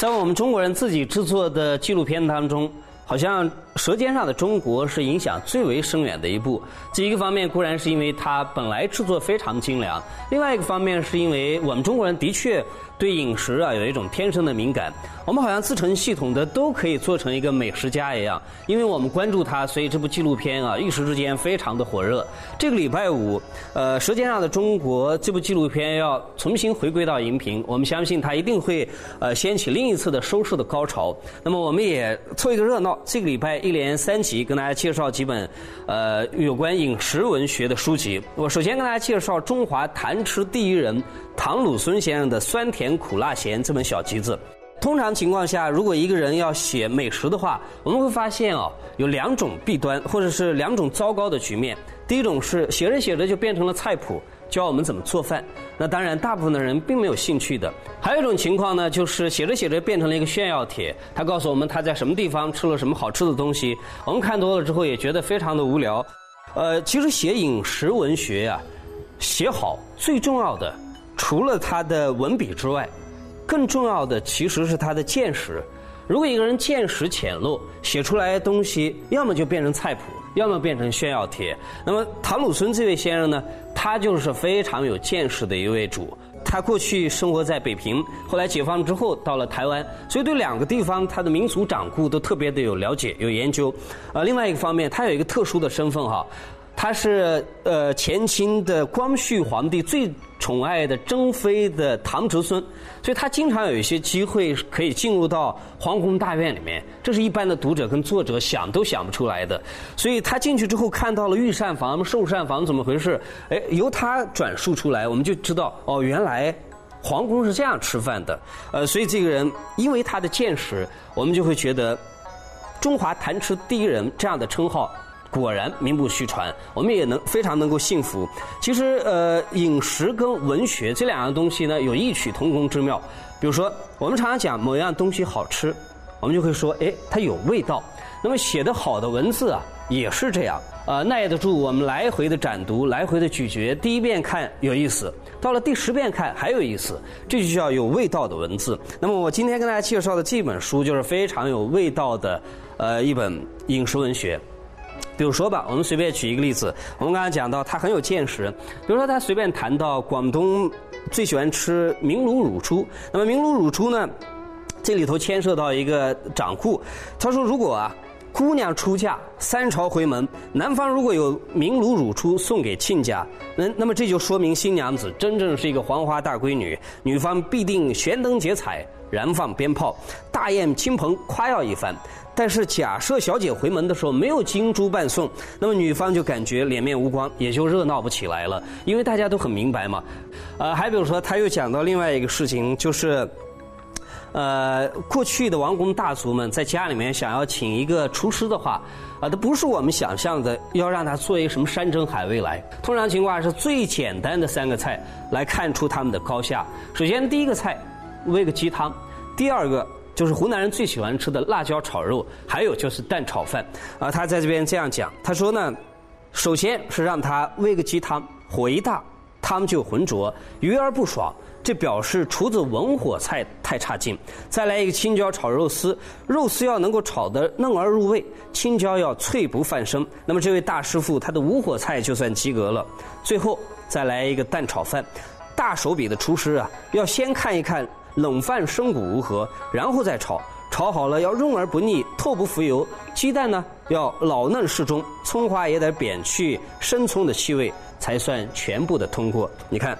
在我们中国人自己制作的纪录片当中，好像《舌尖上的中国》是影响最为深远的一部。这一个方面固然是因为它本来制作非常精良，另外一个方面是因为我们中国人的确对饮食啊有一种天生的敏感。我们好像自成系统的都可以做成一个美食家一样，因为我们关注它，所以这部纪录片啊一时之间非常的火热。这个礼拜五，呃，《舌尖上的中国》这部纪录片要重新回归到荧屏，我们相信它一定会呃掀起另一次的收视的高潮。那么我们也凑一个热闹，这个礼拜一连三集跟大家介绍几本呃有关饮食文学的书籍。我首先跟大家介绍中华谈吃第一人唐鲁孙先生的《酸甜苦辣咸》这本小集子。通常情况下，如果一个人要写美食的话，我们会发现哦，有两种弊端，或者是两种糟糕的局面。第一种是写着写着就变成了菜谱，教我们怎么做饭。那当然，大部分的人并没有兴趣的。还有一种情况呢，就是写着写着变成了一个炫耀帖，他告诉我们他在什么地方吃了什么好吃的东西。我们看多了之后也觉得非常的无聊。呃，其实写饮食文学呀，写好最重要的，除了他的文笔之外。更重要的其实是他的见识。如果一个人见识浅陋，写出来的东西要么就变成菜谱，要么变成炫耀帖。那么唐鲁孙这位先生呢，他就是非常有见识的一位主。他过去生活在北平，后来解放之后到了台湾，所以对两个地方他的民俗掌故都特别的有了解、有研究。呃，另外一个方面，他有一个特殊的身份哈。他是呃前清的光绪皇帝最宠爱的珍妃的堂侄孙，所以他经常有一些机会可以进入到皇宫大院里面，这是一般的读者跟作者想都想不出来的。所以他进去之后看到了御膳房、寿膳房怎么回事？哎，由他转述出来，我们就知道哦，原来皇宫是这样吃饭的。呃，所以这个人因为他的见识，我们就会觉得中华谈吃第一人这样的称号。果然名不虚传，我们也能非常能够信服。其实，呃，饮食跟文学这两样东西呢，有异曲同工之妙。比如说，我们常常讲某样东西好吃，我们就会说，哎，它有味道。那么写得好的文字啊，也是这样，呃，耐得住我们来回的展读、来回的咀嚼。第一遍看有意思，到了第十遍看还有意思，这就叫有味道的文字。那么我今天跟大家介绍的这本书，就是非常有味道的，呃，一本饮食文学。比如说吧，我们随便举一个例子。我们刚才讲到他很有见识，比如说他随便谈到广东最喜欢吃明炉乳猪。那么明炉乳猪呢，这里头牵涉到一个掌故。他说，如果啊姑娘出嫁三朝回门，男方如果有明炉乳猪送给亲家，那那么这就说明新娘子真正是一个黄花大闺女，女方必定悬灯结彩，燃放鞭炮，大宴亲朋，夸耀一番。但是假设小姐回门的时候没有金珠伴送，那么女方就感觉脸面无光，也就热闹不起来了。因为大家都很明白嘛。呃，还比如说，他又讲到另外一个事情，就是，呃，过去的王公大族们在家里面想要请一个厨师的话，啊，都不是我们想象的要让他做一个什么山珍海味来。通常情况是最简单的三个菜来看出他们的高下。首先第一个菜，煨个鸡汤；第二个。就是湖南人最喜欢吃的辣椒炒肉，还有就是蛋炒饭。啊，他在这边这样讲，他说呢，首先是让他煨个鸡汤，火一大，汤就浑浊，鱼儿不爽，这表示厨子文火菜太差劲。再来一个青椒炒肉丝，肉丝要能够炒得嫩而入味，青椒要脆不泛生，那么这位大师傅他的五火菜就算及格了。最后再来一个蛋炒饭，大手笔的厨师啊，要先看一看。冷饭生骨如何？然后再炒，炒好了要润而不腻，透不浮油。鸡蛋呢要老嫩适中，葱花也得扁去生葱的气味，才算全部的通过。你看，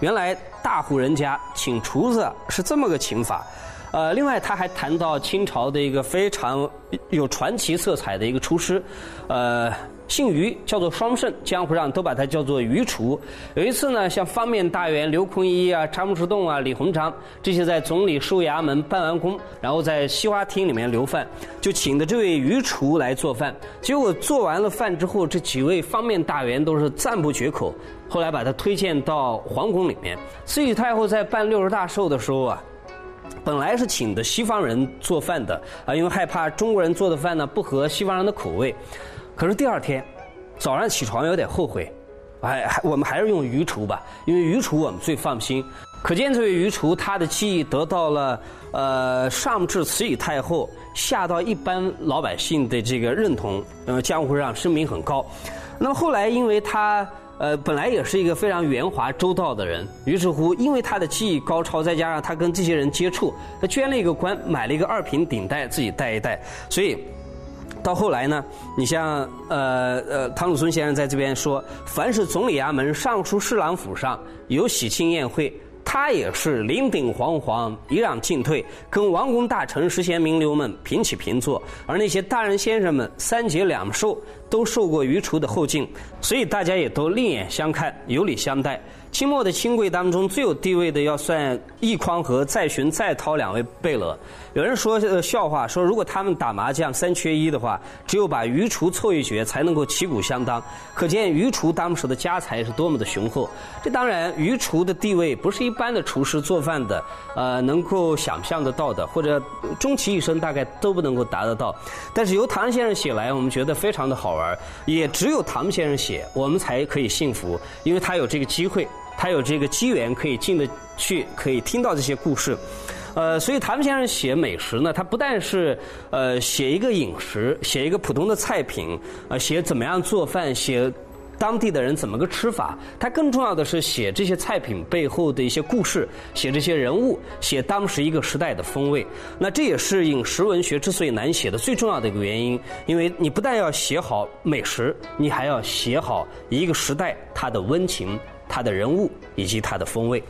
原来大户人家请厨子是这么个请法。呃，另外他还谈到清朝的一个非常有传奇色彩的一个厨师，呃。姓于，叫做双胜，江湖上都把他叫做于厨。有一次呢，像方面大员刘坤一啊、张之洞啊、李鸿章这些在总理书衙门办完工，然后在西花厅里面留饭，就请的这位于厨来做饭。结果做完了饭之后，这几位方面大员都是赞不绝口。后来把他推荐到皇宫里面。慈禧太后在办六十大寿的时候啊，本来是请的西方人做饭的啊，因为害怕中国人做的饭呢不合西方人的口味。可是第二天早上起床有点后悔，哎，我们还是用鱼厨吧，因为鱼厨我们最放心。可见这位鱼厨他的技艺得到了呃上至慈禧太后，下到一般老百姓的这个认同，呃江湖上声名很高。那么后来因为他呃本来也是一个非常圆滑周到的人，于是乎因为他的技艺高超，再加上他跟这些人接触，他捐了一个官，买了一个二品顶戴自己戴一戴，所以。到后来呢，你像呃呃，汤鲁孙先生在这边说，凡是总理衙门、尚书侍郎府上有喜庆宴会，他也是临顶惶惶，一让进退，跟王公大臣、实贤名流们平起平坐，而那些大人先生们三节两寿都受过余厨的后敬，所以大家也都另眼相看，有礼相待。清末的清贵当中最有地位的，要算易匡和载洵、载涛两位贝勒。有人说笑话，说如果他们打麻将三缺一的话，只有把余厨凑一绝才能够旗鼓相当。可见余厨当时的家财是多么的雄厚。这当然，余厨的地位不是一般的厨师做饭的，呃，能够想象得到的，或者终其一生大概都不能够达得到。但是由唐先生写来，我们觉得非常的好玩。也只有唐先生写，我们才可以幸福，因为他有这个机会，他有这个机缘可以进得去，可以听到这些故事。呃，所以唐先生写美食呢，他不但是呃写一个饮食，写一个普通的菜品，呃写怎么样做饭，写当地的人怎么个吃法，它更重要的是写这些菜品背后的一些故事，写这些人物，写当时一个时代的风味。那这也是饮食文学之所以难写的最重要的一个原因，因为你不但要写好美食，你还要写好一个时代它的温情、它的人物以及它的风味。